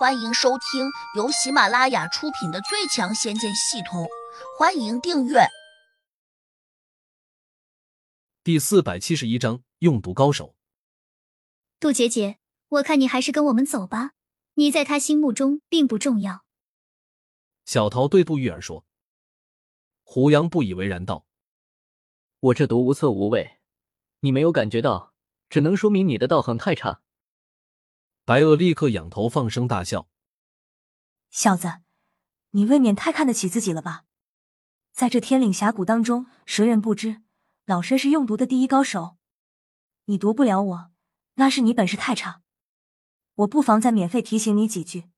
欢迎收听由喜马拉雅出品的《最强仙剑系统》，欢迎订阅。第四百七十一章用毒高手。杜姐姐，我看你还是跟我们走吧，你在他心目中并不重要。小桃对杜玉儿说。胡杨不以为然道：“我这毒无色无味，你没有感觉到，只能说明你的道行太差。”白鳄立刻仰头放声大笑：“小子，你未免太看得起自己了吧？在这天岭峡谷当中，谁人不知老身是用毒的第一高手？你毒不了我，那是你本事太差。我不妨再免费提醒你几句：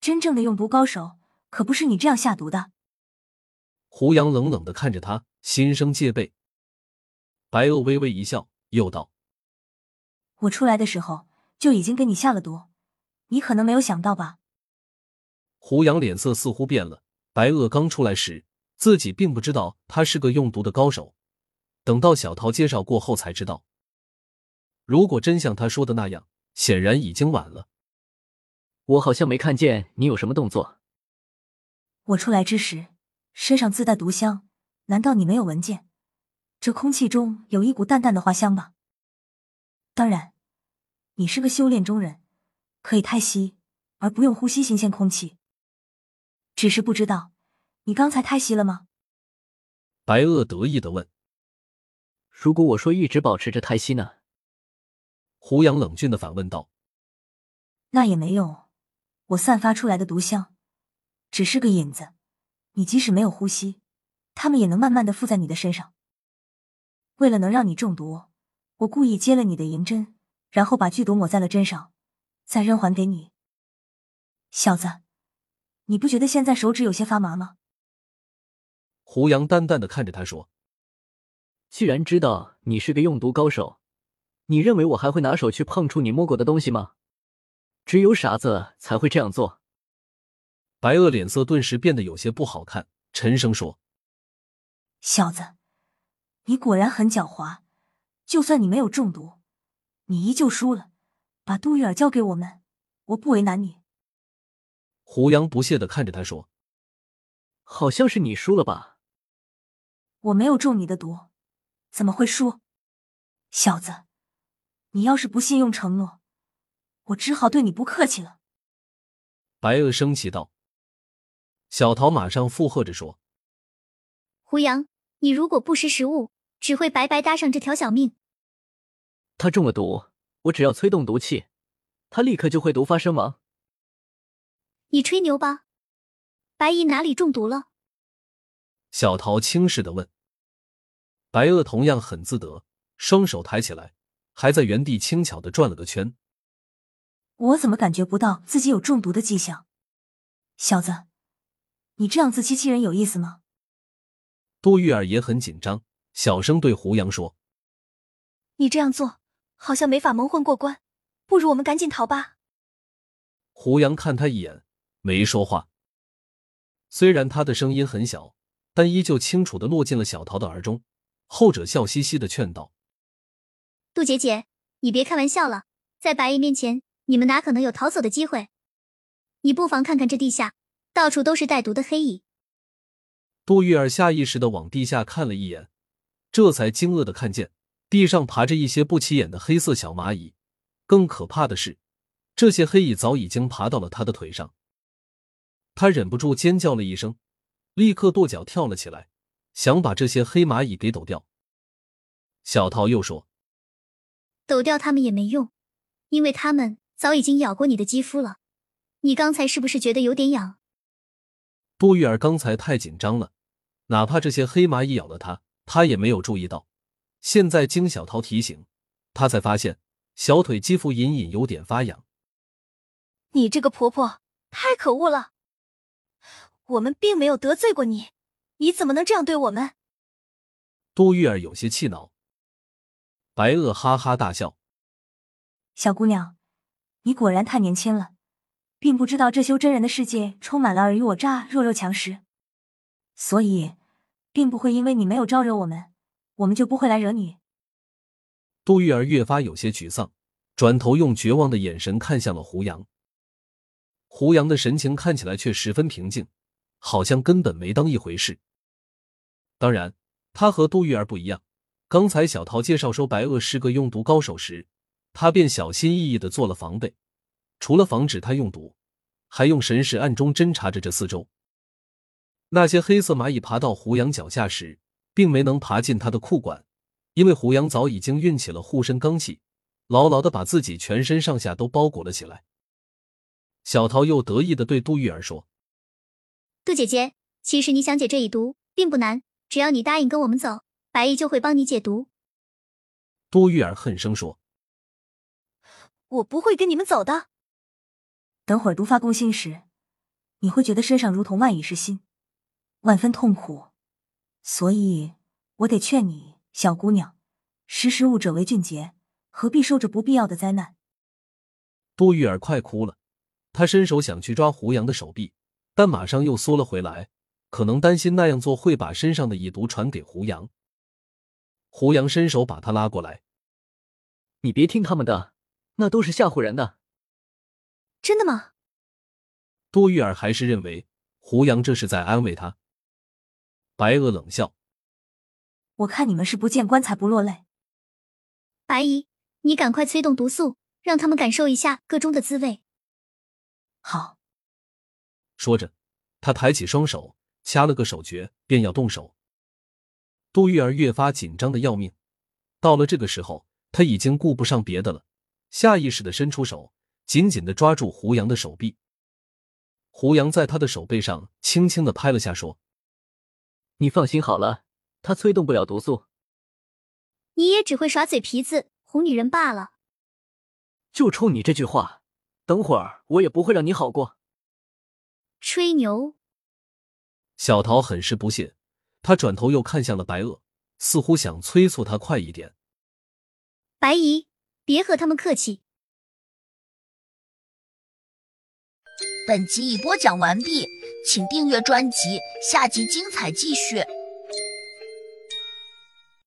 真正的用毒高手，可不是你这样下毒的。”胡杨冷冷的看着他，心生戒备。白鳄微微一笑，又道：“我出来的时候。”就已经给你下了毒，你可能没有想到吧？胡杨脸色似乎变了。白鄂刚出来时，自己并不知道他是个用毒的高手，等到小桃介绍过后才知道。如果真像他说的那样，显然已经晚了。我好像没看见你有什么动作。我出来之时，身上自带毒香，难道你没有闻见？这空气中有一股淡淡的花香吧？当然。你是个修炼中人，可以胎息而不用呼吸新鲜空气。只是不知道，你刚才胎息了吗？白垩得意的问。如果我说一直保持着胎息呢？胡杨冷峻的反问道。那也没用，我散发出来的毒香只是个引子，你即使没有呼吸，他们也能慢慢的附在你的身上。为了能让你中毒，我故意接了你的银针。然后把剧毒抹在了针上，再扔还给你。小子，你不觉得现在手指有些发麻吗？胡杨淡淡的看着他说：“既然知道你是个用毒高手，你认为我还会拿手去碰触你摸过的东西吗？只有傻子才会这样做。”白鳄脸色顿时变得有些不好看，沉声说：“小子，你果然很狡猾。就算你没有中毒。”你依旧输了，把杜玉儿交给我们，我不为难你。胡杨不屑的看着他说：“好像是你输了吧？我没有中你的毒，怎么会输？小子，你要是不信用承诺，我只好对你不客气了。”白鳄生气道。小桃马上附和着说：“胡杨，你如果不识时务，只会白白搭上这条小命。”他中了毒，我只要催动毒气，他立刻就会毒发身亡。你吹牛吧？白姨哪里中毒了？小桃轻视的问。白鳄同样很自得，双手抬起来，还在原地轻巧的转了个圈。我怎么感觉不到自己有中毒的迹象？小子，你这样自欺欺人有意思吗？杜玉儿也很紧张，小声对胡杨说：“你这样做。”好像没法蒙混过关，不如我们赶紧逃吧。胡杨看他一眼，没说话。虽然他的声音很小，但依旧清楚的落进了小桃的耳中。后者笑嘻嘻的劝道：“杜姐姐，你别开玩笑了，在白衣面前，你们哪可能有逃走的机会？你不妨看看这地下，到处都是带毒的黑蚁。”杜玉儿下意识的往地下看了一眼，这才惊愕的看见。地上爬着一些不起眼的黑色小蚂蚁，更可怕的是，这些黑蚁早已经爬到了他的腿上。他忍不住尖叫了一声，立刻跺脚跳了起来，想把这些黑蚂蚁给抖掉。小桃又说：“抖掉它们也没用，因为它们早已经咬过你的肌肤了。你刚才是不是觉得有点痒？”杜玉儿刚才太紧张了，哪怕这些黑蚂蚁咬了他，他也没有注意到。现在经小桃提醒，她才发现小腿肌肤隐隐有点发痒。你这个婆婆太可恶了！我们并没有得罪过你，你怎么能这样对我们？杜玉儿有些气恼。白鳄哈哈大笑：“小姑娘，你果然太年轻了，并不知道这修真人的世界充满了尔虞我诈、弱肉强食，所以并不会因为你没有招惹我们。”我们就不会来惹你。杜玉儿越发有些沮丧，转头用绝望的眼神看向了胡杨。胡杨的神情看起来却十分平静，好像根本没当一回事。当然，他和杜玉儿不一样。刚才小桃介绍说白鳄是个用毒高手时，他便小心翼翼的做了防备，除了防止他用毒，还用神识暗中侦查着这四周。那些黑色蚂蚁爬到胡杨脚下时，并没能爬进他的裤管，因为胡杨早已经运起了护身罡气，牢牢的把自己全身上下都包裹了起来。小桃又得意的对杜玉儿说：“杜姐姐，其实你想解这一毒并不难，只要你答应跟我们走，白毅就会帮你解毒。”杜玉儿恨声说：“我不会跟你们走的。等会儿毒发攻心时，你会觉得身上如同万蚁噬心，万分痛苦。所以，我得劝你，小姑娘，识时务者为俊杰，何必受着不必要的灾难？”杜玉儿快哭了。她伸手想去抓胡杨的手臂，但马上又缩了回来，可能担心那样做会把身上的蚁毒传给胡杨。胡杨伸手把她拉过来：“你别听他们的，那都是吓唬人的。”真的吗？杜玉儿还是认为胡杨这是在安慰他。白鹅冷笑：“我看你们是不见棺材不落泪。”白姨，你赶快催动毒素，让他们感受一下个中的滋味。好，说着，他抬起双手，掐了个手诀，便要动手。杜玉儿越发紧张的要命。到了这个时候，他已经顾不上别的了，下意识的伸出手，紧紧的抓住胡杨的手臂。胡杨在他的手背上轻轻的拍了下，说：“你放心好了，他催动不了毒素。你也只会耍嘴皮子哄女人罢了。就冲你这句话。”等会儿我也不会让你好过。吹牛！小桃很是不屑，她转头又看向了白鳄，似乎想催促他快一点。白姨，别和他们客气。本集已播讲完毕，请订阅专辑，下集精彩继续。